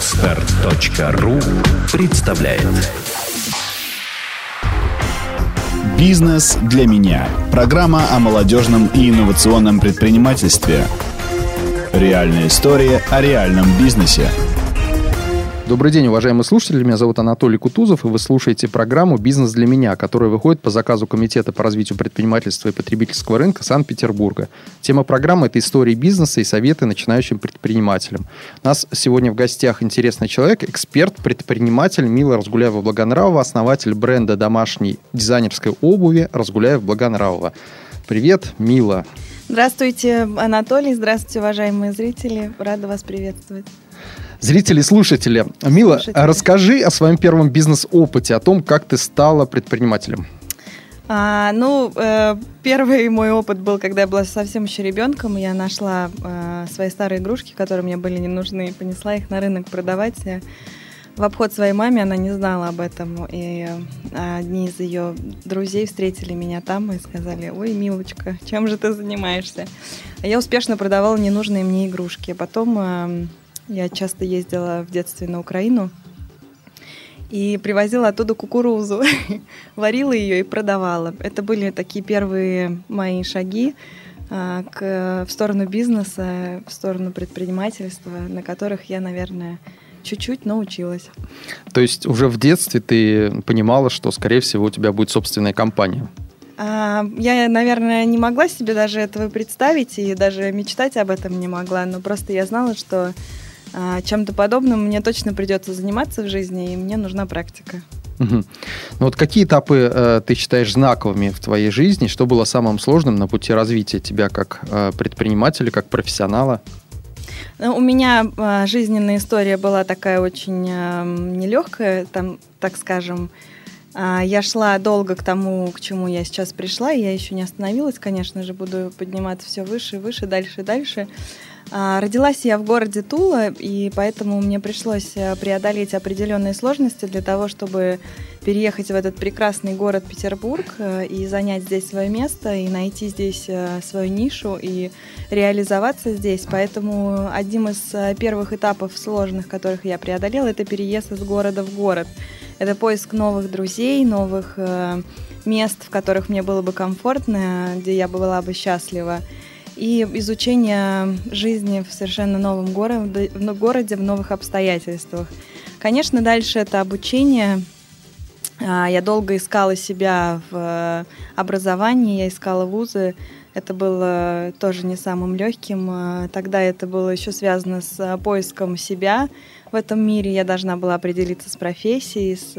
Отстар.ру представляет. «Бизнес для меня» – программа о молодежном и инновационном предпринимательстве. Реальная история о реальном бизнесе – Добрый день, уважаемые слушатели. Меня зовут Анатолий Кутузов, и вы слушаете программу «Бизнес для меня», которая выходит по заказу Комитета по развитию предпринимательства и потребительского рынка Санкт-Петербурга. Тема программы – это истории бизнеса и советы начинающим предпринимателям. У нас сегодня в гостях интересный человек, эксперт, предприниматель Мила Разгуляева-Благонравова, основатель бренда домашней дизайнерской обуви Разгуляев-Благонравова. Привет, Мила. Здравствуйте, Анатолий. Здравствуйте, уважаемые зрители. Рада вас приветствовать. Зрители, слушатели, Мила, слушатели. расскажи о своем первом бизнес-опыте, о том, как ты стала предпринимателем. А, ну, э, первый мой опыт был, когда я была совсем еще ребенком. Я нашла э, свои старые игрушки, которые мне были не нужны, и понесла их на рынок продавать. В обход своей маме она не знала об этом. И э, одни из ее друзей встретили меня там и сказали, ой, милочка, чем же ты занимаешься? А я успешно продавала ненужные мне игрушки. Потом э, я часто ездила в детстве на Украину и привозила оттуда кукурузу, варила ее и продавала. Это были такие первые мои шаги а, к, в сторону бизнеса, в сторону предпринимательства, на которых я, наверное, чуть-чуть научилась. То есть уже в детстве ты понимала, что, скорее всего, у тебя будет собственная компания? А, я, наверное, не могла себе даже этого представить и даже мечтать об этом не могла, но просто я знала, что чем-то подобным мне точно придется заниматься в жизни, и мне нужна практика. Угу. Ну вот какие этапы э, ты считаешь знаковыми в твоей жизни? Что было самым сложным на пути развития тебя как э, предпринимателя, как профессионала? Ну, у меня э, жизненная история была такая очень э, нелегкая, там, так скажем. Э, я шла долго к тому, к чему я сейчас пришла, я еще не остановилась, конечно же, буду подниматься все выше и выше, дальше и дальше. А, родилась я в городе Тула, и поэтому мне пришлось э, преодолеть определенные сложности для того, чтобы переехать в этот прекрасный город Петербург э, и занять здесь свое место, и найти здесь э, свою нишу и реализоваться здесь. Поэтому одним из первых этапов сложных, которых я преодолела, это переезд из города в город. Это поиск новых друзей, новых мест, в которых мне было бы комфортно, где я была бы счастлива и изучение жизни в совершенно новом городе, в новых обстоятельствах. Конечно, дальше это обучение. А, я долго искала себя в образовании, я искала вузы. Это было тоже не самым легким. А, тогда это было еще связано с э, поиском себя в этом мире. Я должна была определиться с профессией, с,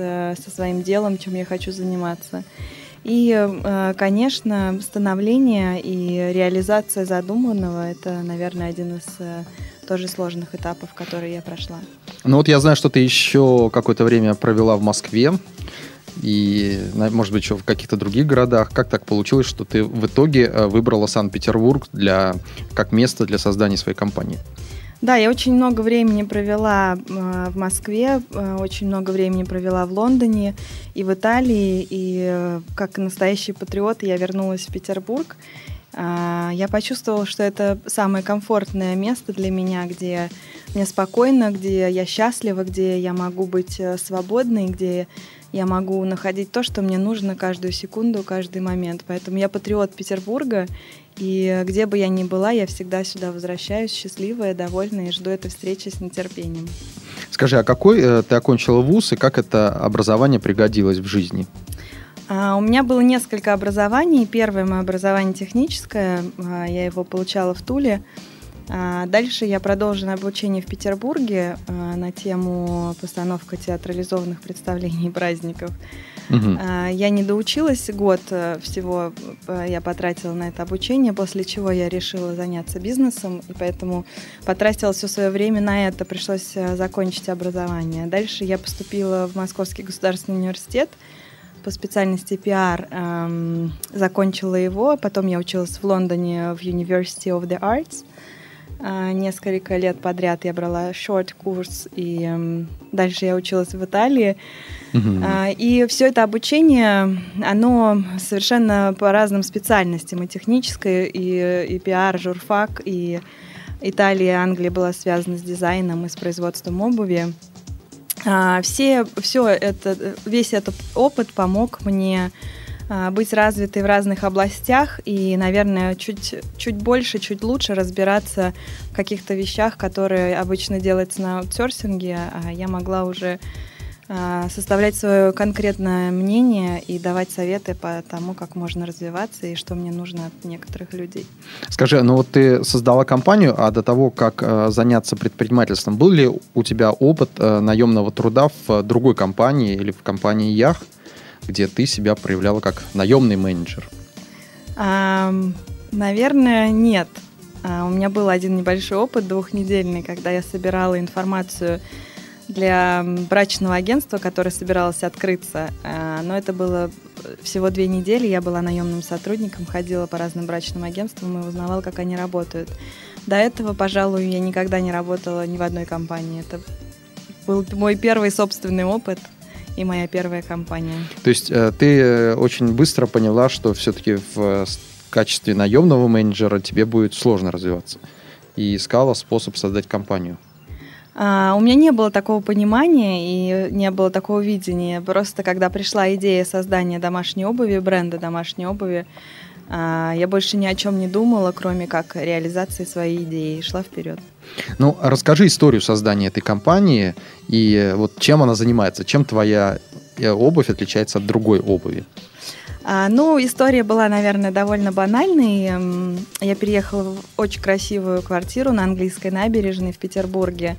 со своим делом, чем я хочу заниматься. И, э, конечно, становление и реализация задуманного – это, наверное, один из э, тоже сложных этапов, которые я прошла. Ну вот я знаю, что ты еще какое-то время провела в Москве и, может быть, еще в каких-то других городах. Как так получилось, что ты в итоге э, выбрала Санкт-Петербург для, как место для создания своей компании? Да, я очень много времени провела э, в Москве, э, очень много времени провела в Лондоне и в Италии. И э, как настоящий патриот я вернулась в Петербург. Я почувствовала, что это самое комфортное место для меня, где мне спокойно, где я счастлива, где я могу быть свободной, где я могу находить то, что мне нужно каждую секунду, каждый момент. Поэтому я патриот Петербурга, и где бы я ни была, я всегда сюда возвращаюсь счастливая, довольная и жду этой встречи с нетерпением. Скажи, а какой э, ты окончила вуз и как это образование пригодилось в жизни? А, у меня было несколько образований. Первое мое образование техническое, а, я его получала в Туле. А, дальше я продолжила обучение в Петербурге а, на тему постановка театрализованных представлений и праздников. Угу. Я не доучилась год э, всего, э, я потратила на это обучение, после чего я решила заняться бизнесом, и поэтому потратила все свое время на это, пришлось э, закончить образование. Дальше я поступила в Московский государственный университет по специальности пиар, эм, закончила его, потом я училась в Лондоне в University of the Arts, а, несколько лет подряд я брала шорт-курс, и дальше я училась в Италии. Uh-huh. И все это обучение, оно совершенно по разным специальностям, и техническое, и, и пиар, журфак, и Италия Англия была связана с дизайном и с производством обуви. А, все, все это, весь этот опыт помог мне а, быть развитой в разных областях и, наверное, чуть, чуть больше, чуть лучше разбираться в каких-то вещах, которые обычно делаются на аутсорсинге, а я могла уже а, составлять свое конкретное мнение и давать советы по тому, как можно развиваться и что мне нужно от некоторых людей. Скажи, ну вот ты создала компанию, а до того, как э, заняться предпринимательством, был ли у тебя опыт наемного труда в другой компании или в компании Ях, где ты себя проявляла как наемный менеджер? А, наверное, нет. А, у меня был один небольшой опыт двухнедельный, когда я собирала информацию для брачного агентства, которое собиралось открыться. А, но это было всего две недели. Я была наемным сотрудником, ходила по разным брачным агентствам и узнавала, как они работают. До этого, пожалуй, я никогда не работала ни в одной компании. Это был мой первый собственный опыт и моя первая компания. То есть э, ты э, очень быстро поняла, что все-таки в качестве наемного менеджера тебе будет сложно развиваться и искала способ создать компанию. А, у меня не было такого понимания и не было такого видения. Просто когда пришла идея создания домашней обуви, бренда домашней обуви, а, я больше ни о чем не думала, кроме как реализации своей идеи, шла вперед. Ну, расскажи историю создания этой компании и вот чем она занимается, чем твоя э, обувь отличается от другой обуви. А, ну, история была, наверное, довольно банальной. Я переехала в очень красивую квартиру на английской набережной в Петербурге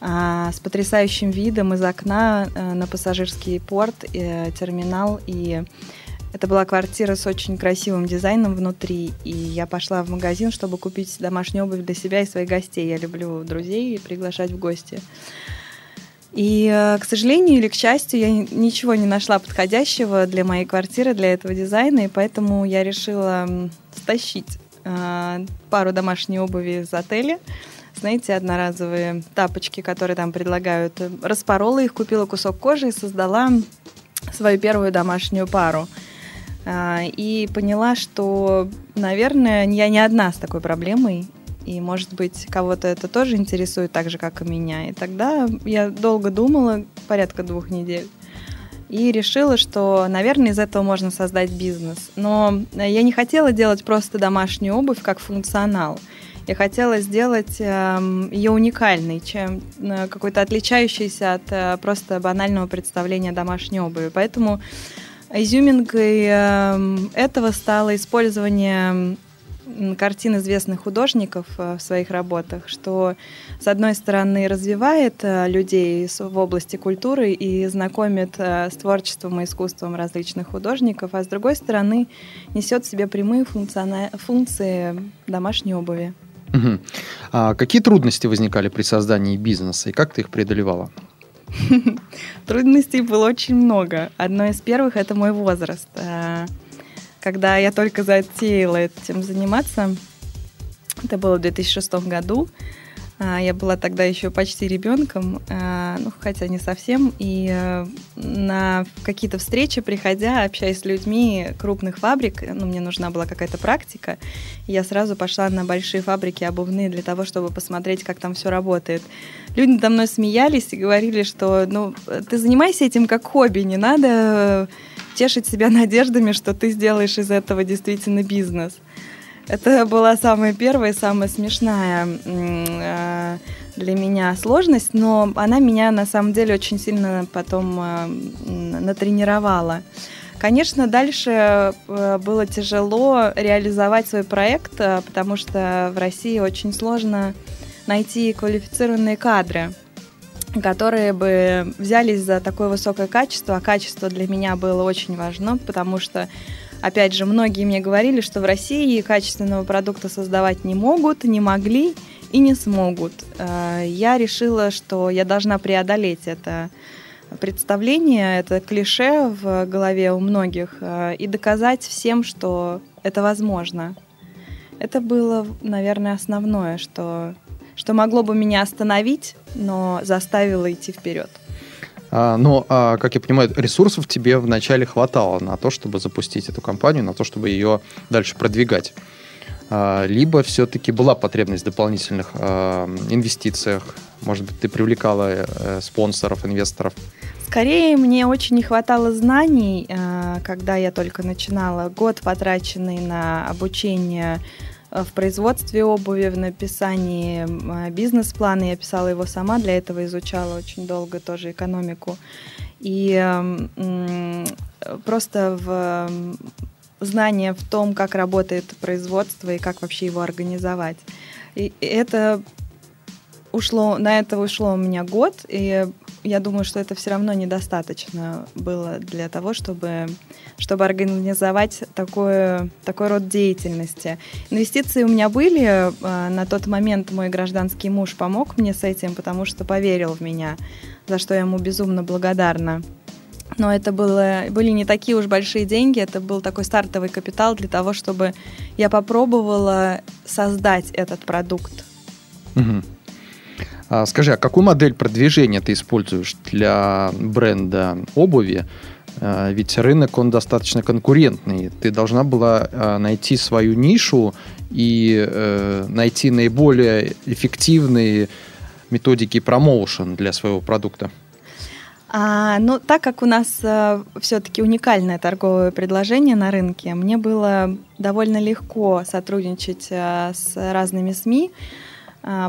а, с потрясающим видом из окна а, на пассажирский порт, и, терминал. И это была квартира с очень красивым дизайном внутри. И я пошла в магазин, чтобы купить домашнюю обувь для себя и своих гостей. Я люблю друзей приглашать в гости. И, э, к сожалению или к счастью, я ничего не нашла подходящего для моей квартиры, для этого дизайна, и поэтому я решила стащить э, пару домашней обуви из отеля. Знаете, одноразовые тапочки, которые там предлагают. Распорола их, купила кусок кожи и создала свою первую домашнюю пару. Э, и поняла, что, наверное, я не одна с такой проблемой. И, может быть, кого-то это тоже интересует так же, как и меня. И тогда я долго думала, порядка двух недель, и решила, что, наверное, из этого можно создать бизнес. Но я не хотела делать просто домашнюю обувь как функционал. Я хотела сделать э, ее уникальной, чем э, какой-то отличающейся от э, просто банального представления домашней обуви. Поэтому изюминкой э, этого стало использование картин известных художников э, в своих работах, что, с одной стороны, развивает э, людей в области культуры и знакомит э, с творчеством и искусством различных художников, а с другой стороны, несет в себе прямые функции домашней обуви. Угу. А какие трудности возникали при создании бизнеса и как ты их преодолевала? Трудностей было очень много. Одно из первых это мой возраст когда я только затеяла этим заниматься, это было в 2006 году, а, я была тогда еще почти ребенком, а, ну, хотя не совсем. И э, на какие-то встречи, приходя, общаясь с людьми крупных фабрик, ну, мне нужна была какая-то практика, я сразу пошла на большие фабрики обувные для того, чтобы посмотреть, как там все работает. Люди надо мной смеялись и говорили, что, ну, ты занимайся этим как хобби, не надо тешить себя надеждами, что ты сделаешь из этого действительно бизнес. Это была самая первая, самая смешная э, для меня сложность, но она меня на самом деле очень сильно потом э, натренировала. Конечно, дальше э, было тяжело реализовать свой проект, потому что в России очень сложно найти квалифицированные кадры которые бы взялись за такое высокое качество, а качество для меня было очень важно, потому что, опять же, многие мне говорили, что в России качественного продукта создавать не могут, не могли и не смогут. Э, я решила, что я должна преодолеть это представление, это клише в голове у многих э, и доказать всем, что это возможно. Это было, наверное, основное, что что могло бы меня остановить, но заставило идти вперед. А, но, а, как я понимаю, ресурсов тебе вначале хватало на то, чтобы запустить эту компанию, на то, чтобы ее дальше продвигать. а, либо все-таки была потребность в дополнительных инвестициях? Может быть, ты привлекала э, спонсоров, инвесторов? Скорее, мне очень не хватало знаний, когда я только начинала. Год потраченный на обучение в производстве обуви, в написании бизнес-плана. Я писала его сама, для этого изучала очень долго тоже экономику. И просто в знание в том, как работает производство и как вообще его организовать. И это ушло, на это ушло у меня год, и я думаю, что это все равно недостаточно было для того, чтобы, чтобы организовать такой, такой род деятельности. Инвестиции у меня были. А, на тот момент мой гражданский муж помог мне с этим, потому что поверил в меня, за что я ему безумно благодарна. Но это было, были не такие уж большие деньги, это был такой стартовый капитал для того, чтобы я попробовала создать этот продукт. Угу. А, скажи, а какую модель продвижения ты используешь для бренда обуви? А, ведь рынок, он достаточно конкурентный. Ты должна была а, найти свою нишу и э, найти наиболее эффективные методики промоушен для своего продукта. А, ну, так как у нас а, э, все-таки уникальное торговое предложение на рынке, мне было довольно легко сотрудничать а, с разными СМИ,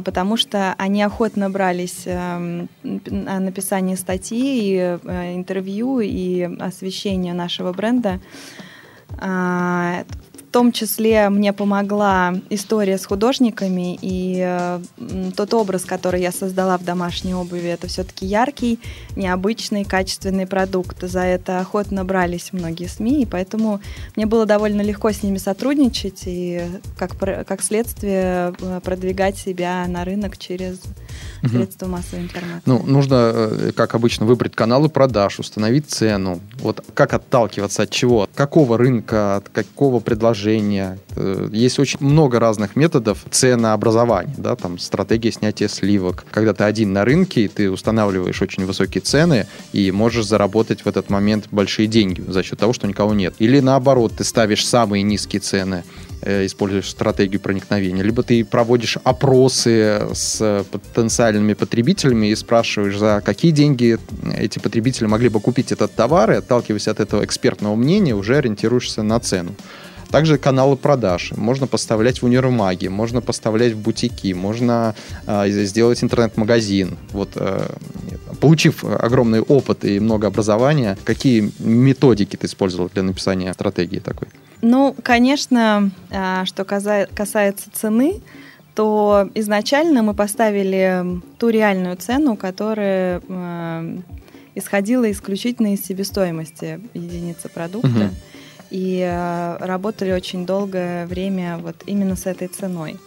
потому что они охотно брались а, на написание статьи, и, а, интервью и освещение нашего бренда. В том числе мне помогла история с художниками и э, тот образ, который я создала в домашней обуви, это все-таки яркий, необычный, качественный продукт. За это охотно брались многие СМИ, и поэтому мне было довольно легко с ними сотрудничать и как, как следствие э, продвигать себя на рынок через угу. средства массовой информации. Ну, нужно, э, как обычно, выбрать каналы продаж, установить цену. Вот как отталкиваться от чего? От какого рынка, от какого предложения? Предложения. Э, есть очень много разных методов ценообразования, да, там стратегия снятия сливок. Когда ты один на рынке, ты устанавливаешь очень высокие цены и можешь заработать в этот момент большие деньги за счет того, что никого нет. Или наоборот, ты ставишь самые низкие цены э, используешь стратегию проникновения, либо ты проводишь опросы с потенциальными потребителями и спрашиваешь, за какие деньги эти потребители могли бы купить этот товар, и отталкиваясь от этого экспертного мнения, уже ориентируешься на цену. Также каналы продаж. Можно поставлять в универмаги, можно поставлять в бутики, можно э, сделать интернет-магазин. Вот, э, получив огромный опыт и много образования, какие методики ты использовал для написания стратегии такой? Ну, конечно, а, что касается цены, то изначально мы поставили ту реальную цену, которая э, исходила исключительно из себестоимости единицы продукта. Угу и э, работали очень долгое время вот именно с этой ценой.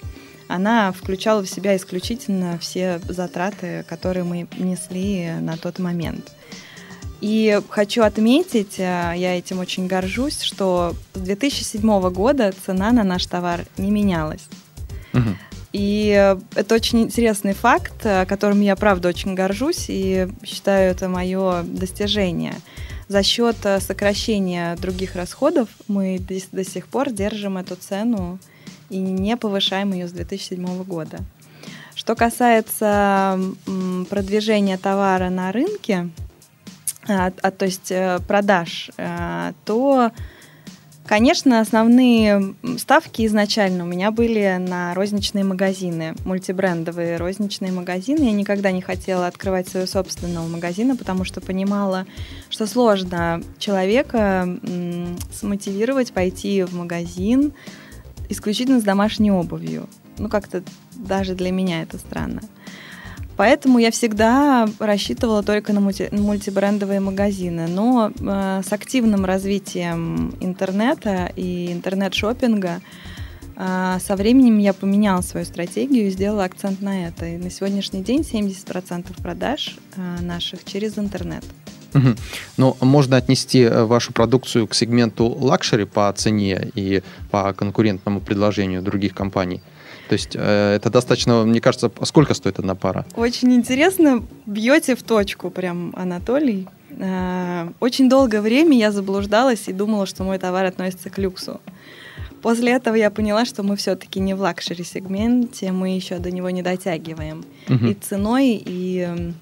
Она включала в себя исключительно все затраты, которые мы несли на тот момент. И хочу отметить, э, я этим очень горжусь, что с 2007 года цена на наш товар не менялась. Угу. И это очень интересный факт, которым я, правда, очень горжусь и считаю это мое достижение за счет э, сокращения других расходов мы до сих пор держим эту цену и не повышаем ее с 2007 года. Что касается продвижения товара на рынке, а, а, то есть э, продаж, а, то Конечно, основные ставки изначально у меня были на розничные магазины, мультибрендовые розничные магазины. Я никогда не хотела открывать своего собственного магазина, потому что понимала, что сложно человека смотивировать пойти в магазин исключительно с домашней обувью. Ну, как-то даже для меня это странно. Поэтому я всегда рассчитывала только на мульти- мультибрендовые магазины. Но э, с активным развитием интернета и интернет-шоппинга э, со временем я поменяла свою стратегию и сделала акцент на это. И на сегодняшний день 70% продаж э, наших через интернет. Угу. Но можно отнести э, вашу продукцию к сегменту luxury по цене и по конкурентному предложению других компаний? То есть э, это достаточно, мне кажется, сколько стоит одна пара? Очень интересно, бьете в точку прям, Анатолий. Э, очень долгое время я заблуждалась и думала, что мой товар относится к люксу. После этого я поняла, что мы все-таки не в luxury сегменте, мы еще до него не дотягиваем. Мгм. И ценой, и,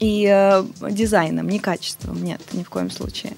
и э, дизайном, не качеством, нет, ни в коем случае.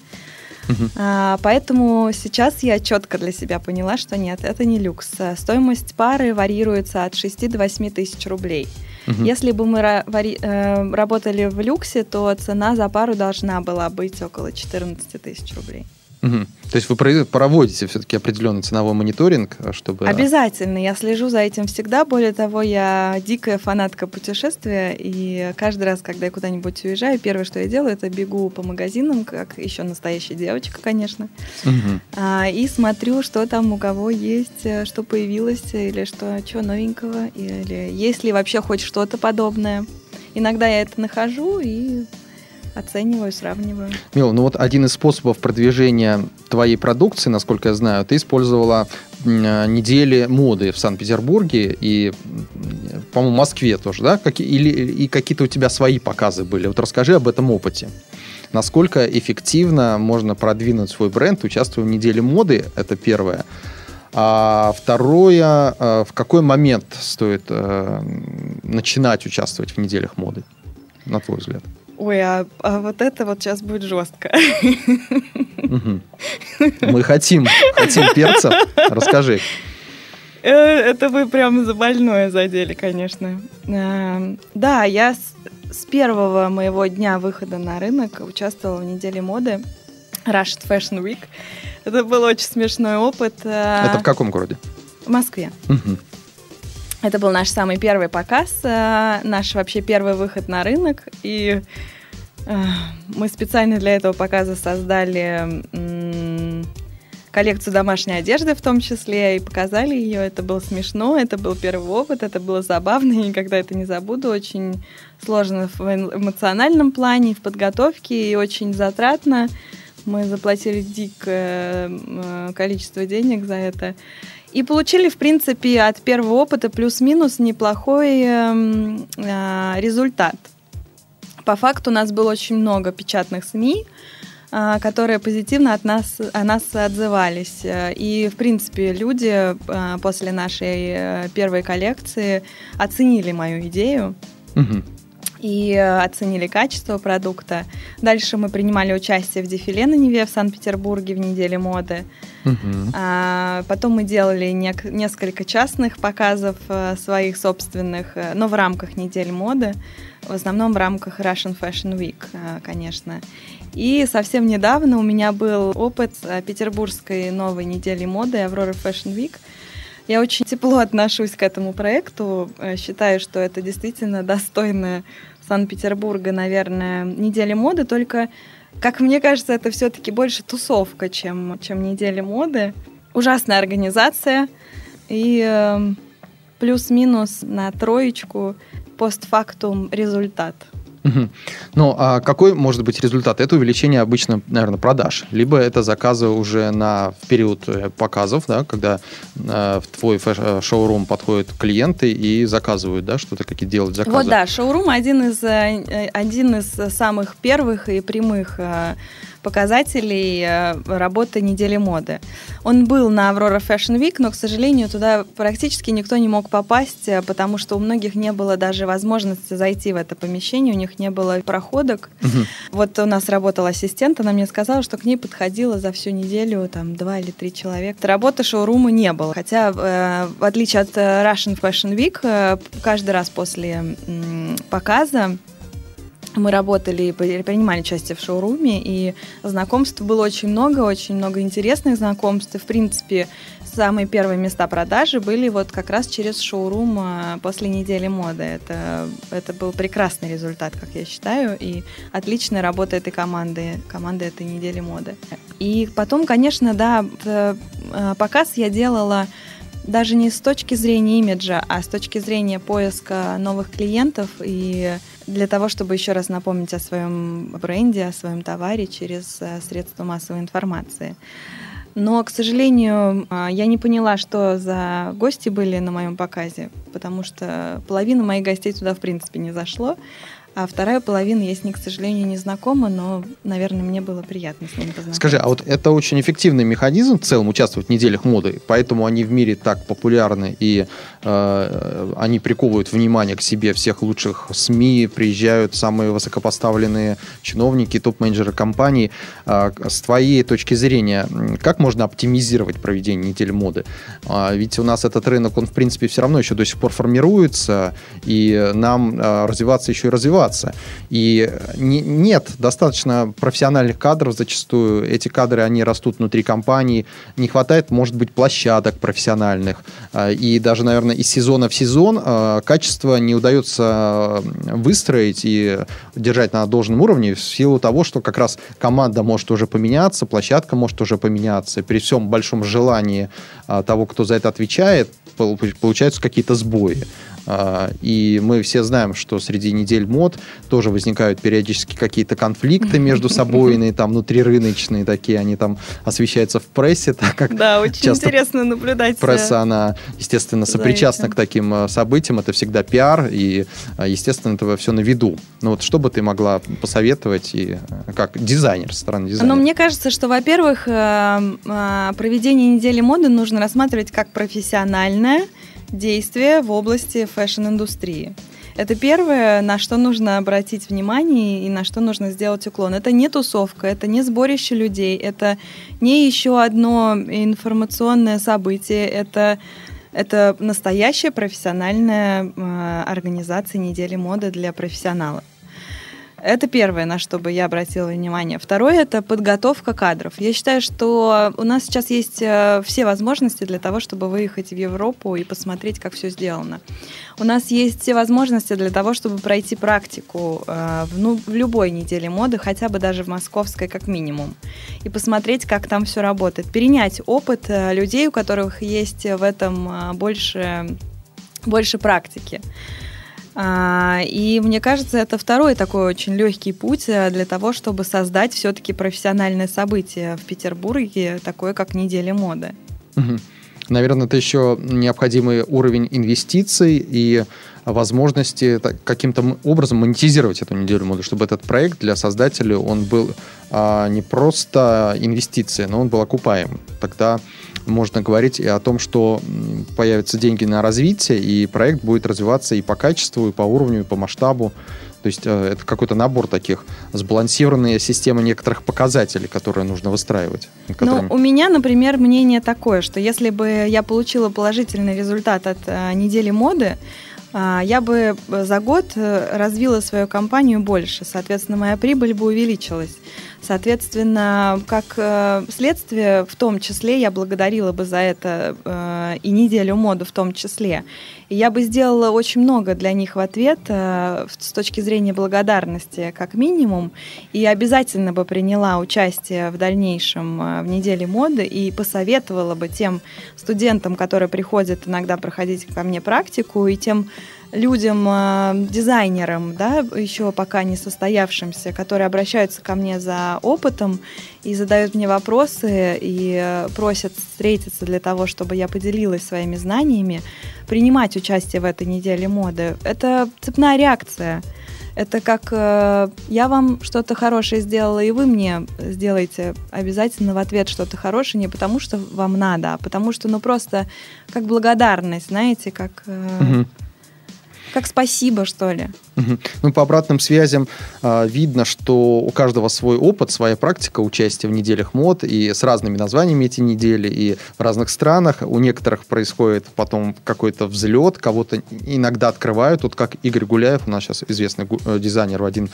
А, поэтому сейчас я четко для себя поняла, что нет, это не люкс. А, Стоимость пары варьируется от 6 до 8 тысяч рублей. Если бы мы э, работали в люксе, то цена за пару должна была быть около 14 тысяч рублей. Мгм. То есть вы проводите все-таки определенный ценовой мониторинг, а, чтобы... Обязательно, я слежу за этим всегда. Более того, я дикая фанатка путешествия, и каждый раз, когда я куда-нибудь уезжаю, первое, что я делаю, это бегу по магазинам, как еще настоящая девочка, конечно, а, и смотрю, что там у кого есть, э, что появилось, или что, что новенького, или есть ли вообще хоть что-то подобное. Иногда я это нахожу и оцениваю, сравниваю. Мила, ну вот один из способов продвижения твоей продукции, насколько я знаю, ты использовала э, недели моды в Санкт-Петербурге и, по-моему, Москве тоже, да? Какие, или и какие-то у тебя свои показы были? Вот расскажи об этом опыте. Насколько эффективно можно продвинуть свой бренд, участвуя в неделе моды, это первое. А второе, э, в какой момент стоит э, начинать участвовать в неделях моды, на твой взгляд? Ой, а, а вот это вот сейчас будет жестко. Мы хотим, хотим перца. Расскажи. Э, Это вы прям за больное задели, конечно. Эм, Да, я с первого моего дня выхода на рынок участвовала в неделе моды Russian Fashion Week. Это был очень смешной опыт. э, Это в каком городе? в Москве. Мгм. Это был наш самый первый показ, э, наш вообще первый выход на рынок. И э, мы специально для этого показа создали коллекцию домашней одежды в том числе и показали ее. Это было смешно, это был первый опыт, это было забавно, и никогда это не забуду. Очень сложно в эмоциональном плане, в подготовке, и очень затратно. Мы заплатили дикое э, количество денег за это. И получили, в принципе, от первого опыта плюс-минус неплохой эм, э, результат. По факту у нас было очень много печатных СМИ, а, которые позитивно от нас, о нас отзывались. Э, И, в принципе, люди э, после нашей э, первой коллекции оценили мою идею и э, оценили качество продукта. Дальше мы принимали участие в дефиле на Неве в Санкт-Петербурге в неделе моды. Мгм. А, потом мы делали нек- несколько частных показов э, своих собственных, э, но в рамках недель моды, в основном в рамках Russian Fashion Week, э, конечно. И совсем недавно у меня был опыт петербургской новой недели моды Aurora Fashion Week. Я очень тепло отношусь к этому проекту. Считаю, что это действительно достойная Санкт-Петербурга, наверное, неделя моды. Только, как мне кажется, это все-таки больше тусовка, чем, чем неделя моды. Ужасная организация. И э, плюс-минус на троечку постфактум результат. Мгм. Ну, а какой может быть результат? Это увеличение обычно, наверное, продаж. Либо это заказы уже на период э, показов, да, когда э, в твой э, шоурум подходят клиенты и заказывают, да, что-то какие делают заказы. Вот да, шоурум один из, э, один из самых первых и прямых э, показателей э, работы недели моды. Он был на Aurora Fashion Week, но, к сожалению, туда практически никто не мог попасть, э, потому что у многих не было даже возможности зайти в это помещение, у них не было проходок. Вот у нас работал ассистент, она мне сказала, что к ней подходило за всю неделю там два или три человека. Работы шоурума не было. Хотя, э, в отличие от Russian Fashion Week, э, каждый раз после показа мы работали и при- принимали участие в шоуруме, и знакомств было очень много, очень много интересных знакомств. И, в принципе, самые первые места продажи были вот как раз через шоурум а, после недели моды. Это, это был прекрасный результат, как я считаю, и отличная работа этой команды, команды этой недели моды. И потом, конечно, да, э, показ я делала даже не с точки зрения имиджа, а с точки зрения поиска новых клиентов и для того, чтобы еще раз напомнить о своем бренде, о своем товаре через э, средства массовой информации. Но, к сожалению, а, я не поняла, что за гости были на моем показе, потому что половина моих гостей туда, в принципе, не зашло. А вторая половина я с ней, к сожалению, не знакома, но, наверное, мне было приятно с ними познакомиться. Скажи, а вот это очень эффективный механизм в целом участвовать в неделях моды, поэтому они в мире так популярны и они приковывают внимание к себе всех лучших СМИ, приезжают самые высокопоставленные чиновники, топ-менеджеры компаний. Э, с твоей точки зрения, как можно оптимизировать проведение недели моды? Э, ведь у нас этот рынок, он в принципе все равно еще до сих пор формируется, и нам э, развиваться еще и развиваться. И не, нет достаточно профессиональных кадров зачастую. Эти кадры, они растут внутри компании. Не хватает, может быть, площадок профессиональных. И даже, наверное, из сезона в сезон а, качество не удается выстроить и держать на должном уровне в силу того, что как раз команда может уже поменяться, площадка может уже поменяться. При всем большом желании а, того, кто за это отвечает, получаются какие-то сбои. А, и мы все знаем, что среди недель мод тоже возникают периодически какие-то конфликты между собой, там внутрирыночные такие, они там освещаются в прессе, так как Да, очень интересно наблюдать. Пресса, э, она, естественно, сопричастна к таким э, событиям, это всегда пиар, и, э, естественно, это все на виду. Ну вот что бы ты могла посоветовать, и как дизайнер, стороны дизайнера? Ну, мне кажется, что, во-первых, проведение недели моды нужно рассматривать как профессиональное, действия в области fashion-индустрии. Это первое, на что нужно обратить внимание и на что нужно сделать уклон. Это не тусовка, это не сборище людей, это не еще одно информационное событие, это, это настоящая профессиональная э, организация недели моды для профессионалов. Это первое, на что бы я обратила внимание. Второе – это подготовка кадров. Я считаю, что у нас сейчас есть э, все возможности для того, чтобы выехать в Европу и посмотреть, как все сделано. У нас есть все возможности для того, чтобы пройти практику э, в, ну, в любой неделе моды, хотя бы даже в московской как минимум, и посмотреть, как там все работает. Перенять опыт э, людей, у которых есть в этом больше, больше практики. А, и мне кажется, это второй такой очень легкий путь э, для того, чтобы создать все-таки профессиональное событие в Петербурге, такое как неделя моды. Наверное, это еще необходимый уровень инвестиций и возможности каким-то образом монетизировать эту неделю моды, чтобы этот проект для создателя он был а, не просто инвестицией, но он был окупаем. Тогда можно говорить и о том, что появятся деньги на развитие, и проект будет развиваться и по качеству, и по уровню, и по масштабу. То есть э, это какой-то набор таких, сбалансированная система некоторых показателей, которые нужно выстраивать. Ну, которыми... Ну, у меня, например, мнение такое, что если бы я получила положительный результат от э, недели моды, э, я бы за год э, развила свою компанию больше, соответственно, моя прибыль бы увеличилась. Соответственно, как э, следствие, в том числе, я благодарила бы за это э, и неделю моду в том числе. И я бы сделала очень много для них в ответ э, с точки зрения благодарности, как минимум, и обязательно бы приняла участие в дальнейшем в неделе моды и посоветовала бы тем студентам, которые приходят иногда проходить ко мне практику, и тем людям, э, дизайнерам, да, еще пока не состоявшимся, которые обращаются ко мне за опытом и задают мне вопросы и э, просят встретиться для того, чтобы я поделилась своими знаниями, принимать участие в этой неделе моды. Это цепная реакция. Это как э, я вам что-то хорошее сделала, и вы мне сделаете обязательно в ответ что-то хорошее, не потому что вам надо, а потому что, ну, просто как благодарность, знаете, как... Э, угу как спасибо, что ли. Ну, по обратным связям э, видно, что у каждого свой опыт, своя практика участия в неделях мод, и с разными названиями эти недели, и в разных странах. У некоторых происходит потом какой-то взлет, кого-то иногда открывают. Вот как Игорь Гуляев, у нас сейчас известный э, дизайнер, один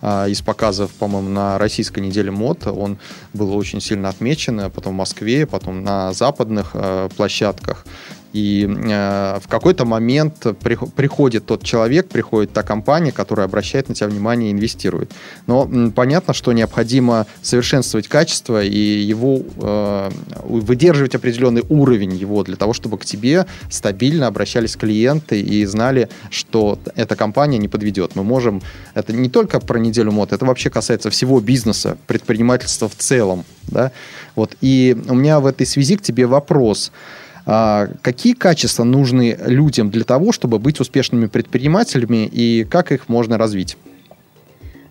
э, из показов, по-моему, на российской неделе мод, он был очень сильно отмечен, а потом в Москве, потом на западных э, площадках. И э, в какой-то момент при, приходит тот человек, приходит та компания, которая обращает на тебя внимание и инвестирует. Но м, понятно, что необходимо совершенствовать качество и его э, выдерживать определенный уровень его для того, чтобы к тебе стабильно обращались клиенты и знали, что эта компания не подведет. Мы можем... Это не только про неделю мод, это вообще касается всего бизнеса, предпринимательства в целом. Да? Вот. И у меня в этой связи к тебе вопрос. А, какие качества нужны людям для того, чтобы быть успешными предпринимателями и как их можно развить?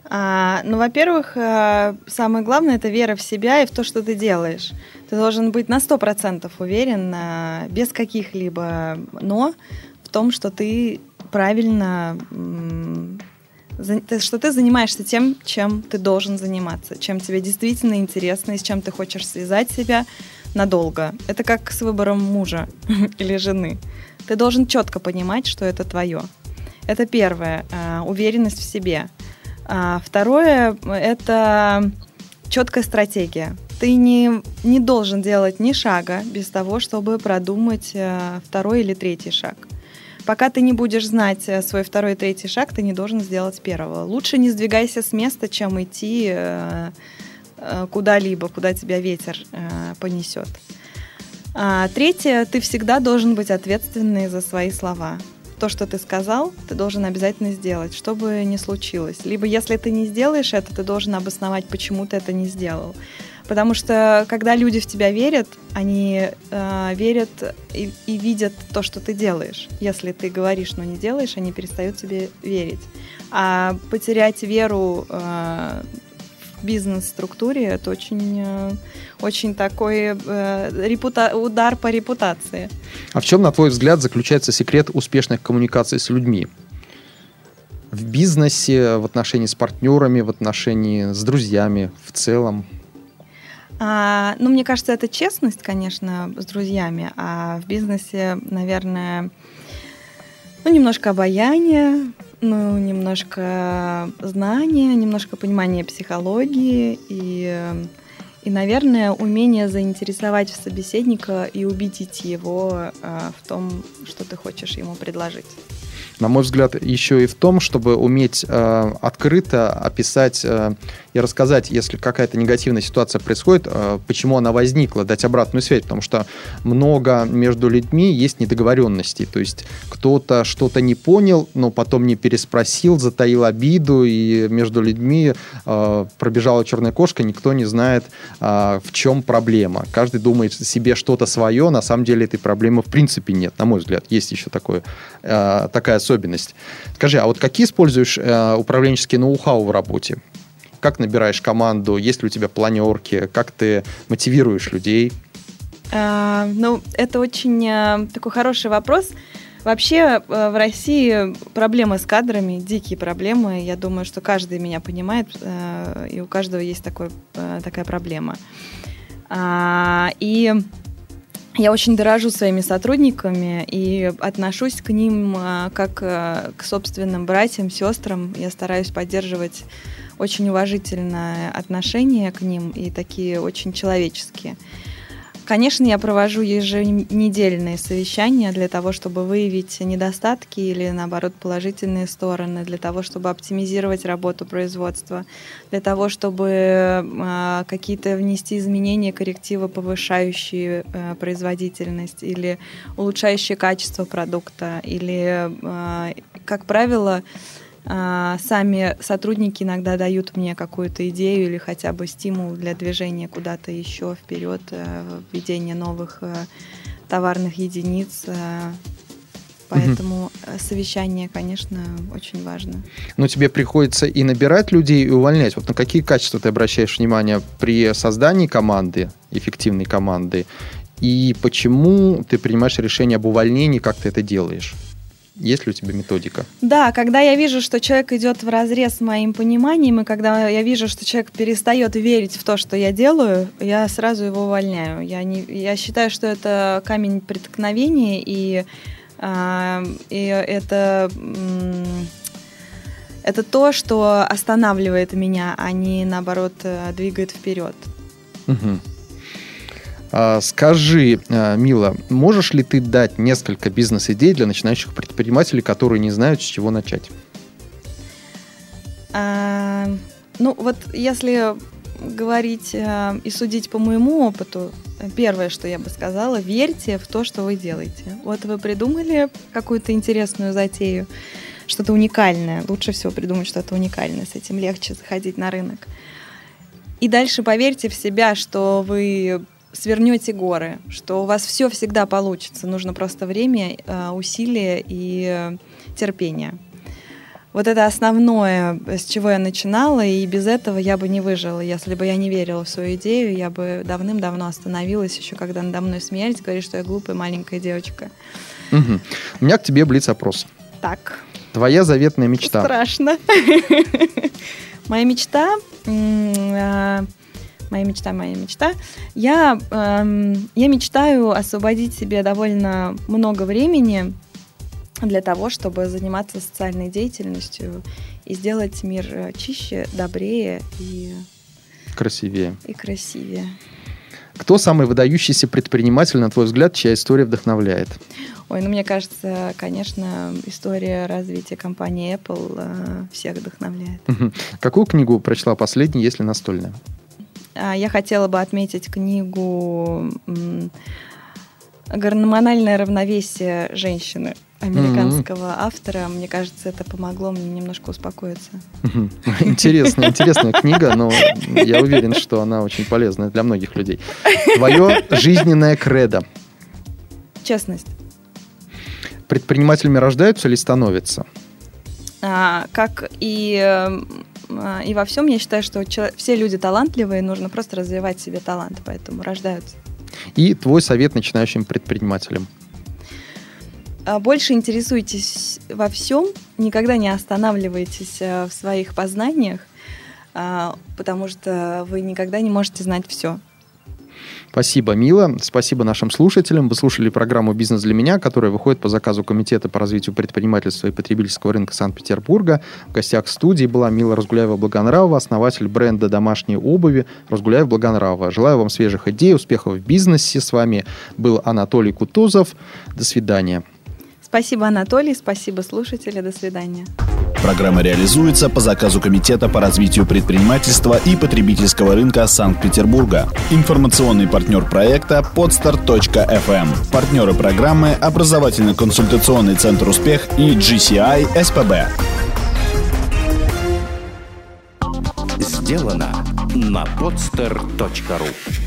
А, ну, во-первых, а, самое главное это вера в себя и в то, что ты делаешь. Ты должен быть на 100% уверен, а, без каких-либо «но», в том, что ты правильно что ты занимаешься тем, чем ты должен заниматься, чем тебе действительно интересно и с чем ты хочешь связать себя надолго. Это как с выбором мужа или жены. Ты должен четко понимать, что это твое. Это первое, а, уверенность в себе. А второе – это четкая стратегия. Ты не, не должен делать ни шага без того, чтобы продумать э, второй или третий шаг. Пока ты не будешь знать э, свой второй и третий шаг, ты не должен сделать первого. Лучше не сдвигайся с места, чем идти э, куда-либо, куда тебя ветер понесет. А третье, ты всегда должен быть ответственный за свои слова то, что ты сказал, ты должен обязательно сделать, что бы ни случилось. Либо если ты не сделаешь это, ты должен обосновать, почему ты это не сделал. Потому что когда люди в тебя верят, они э, верят и, и видят то, что ты делаешь. Если ты говоришь, но не делаешь, они перестают тебе верить. А потерять веру э, бизнес-структуре это очень, э, очень такой э, репута... удар по репутации. А в чем, на твой взгляд, заключается секрет успешных коммуникаций с людьми? В бизнесе, в отношении с партнерами, в отношении с друзьями в целом? А, ну, мне кажется, это честность, конечно, с друзьями, а в бизнесе, наверное, ну, немножко обаяния, ну, немножко знания, немножко понимания психологии и, и, наверное, умение заинтересовать собеседника и убедить его э, в том, что ты хочешь ему предложить на мой взгляд, еще и в том, чтобы уметь э, открыто описать э, и рассказать, если какая-то негативная ситуация происходит, э, почему она возникла, дать обратную связь, потому что много между людьми есть недоговоренностей, то есть кто-то что-то не понял, но потом не переспросил, затаил обиду, и между людьми э, пробежала черная кошка, никто не знает, э, в чем проблема. Каждый думает себе что-то свое, на самом деле этой проблемы в принципе нет, на мой взгляд. Есть еще такое, э, такая особенность. Скажи, а вот какие используешь э, управленческие ноу-хау в работе? Как набираешь команду? Есть ли у тебя планерки? Как ты мотивируешь людей? А, ну, это очень а, такой хороший вопрос. Вообще а, в России проблемы с кадрами, дикие проблемы. Я думаю, что каждый меня понимает, а, и у каждого есть такой, такая проблема. А, и я очень дорожу своими сотрудниками и отношусь к ним а, как а, к собственным братьям, сестрам. Я стараюсь поддерживать очень уважительное отношение к ним и такие очень человеческие. Конечно, я провожу еженедельные совещания для того, чтобы выявить недостатки или, наоборот, положительные стороны, для того, чтобы оптимизировать работу производства, для того, чтобы э, какие-то внести изменения, коррективы, повышающие э, производительность или улучшающие качество продукта, или, э, как правило, а, сами сотрудники иногда дают мне какую-то идею или хотя бы стимул для движения куда-то еще вперед, э, введения новых э, товарных единиц. Э. Поэтому угу. совещание, конечно, очень важно. Но тебе приходится и набирать людей, и увольнять. Вот на какие качества ты обращаешь внимание при создании команды, эффективной команды, и почему ты принимаешь решение об увольнении, как ты это делаешь? Есть ли у тебя методика? Да, когда я вижу, что человек идет в разрез с моим пониманием, и когда я вижу, что человек перестает верить в то, что я делаю, я сразу его увольняю. Я, не, я считаю, что это камень преткновения, и, э, и это, э, это то, что останавливает меня, а не наоборот э, двигает вперед. Угу. А, скажи, а, Мила, можешь ли ты дать несколько бизнес-идей для начинающих предпринимателей, которые не знают, с чего начать? А, ну, вот если говорить а, и судить по моему опыту, первое, что я бы сказала, верьте в то, что вы делаете. Вот вы придумали какую-то интересную затею, что-то уникальное. Лучше всего придумать что-то уникальное, с этим легче заходить на рынок. И дальше поверьте в себя, что вы свернете горы, что у вас все всегда получится. Нужно просто время, э, усилия и терпение. вот это основное, с чего я начинала, и без этого я бы не выжила. Если бы я не верила в свою идею, я бы давным-давно остановилась, еще когда надо мной смеялись, говорили, что я глупая маленькая девочка. Угу. У меня к тебе блиц-опрос. Так. Твоя заветная мечта. Страшно. Моя мечта... Моя мечта, моя мечта. Я, эм, я мечтаю освободить себе довольно много времени для того, чтобы заниматься социальной деятельностью и сделать мир э, чище, добрее и красивее. И красивее. Кто самый выдающийся предприниматель, на твой взгляд, чья история вдохновляет? Ой, ну мне кажется, конечно, история развития компании Apple э, всех вдохновляет. Какую книгу прочла последней, если настольная? А, я хотела бы отметить книгу «Гормональное равновесие женщины» американского mm-hmm. автора. Мне кажется, это помогло мне немножко успокоиться. Интересная, интересная книга, но я уверен, что она очень полезная для многих людей. Твое жизненное кредо. Честность. Предпринимателями рождаются или становятся? А, как и, и во всем, я считаю, что все люди талантливые, нужно просто развивать себе талант, поэтому рождаются. И твой совет начинающим предпринимателям? А, больше интересуйтесь во всем, никогда не останавливайтесь э, в своих познаниях, а, потому что вы никогда не можете знать все. Спасибо, Мила. Спасибо нашим слушателям. Вы слушали программу «Бизнес для меня», которая выходит по заказу Комитета по развитию предпринимательства и потребительского рынка Санкт-Петербурга. В гостях студии была Мила Разгуляева-Благонравова, основатель бренда домашней обуви Разгуляев-Благонравова. Желаю вам свежих идей, успехов в бизнесе. С вами был Анатолий Кутузов. До свидания. Спасибо, Анатолий. Спасибо, слушатели. До свидания. Программа реализуется по заказу Комитета по развитию предпринимательства и потребительского рынка Санкт-Петербурга. Информационный партнер проекта podstar.fm. Эм. Партнеры программы – образовательно-консультационный центр «Успех» и GCI СПБ. Сделано на podster.ru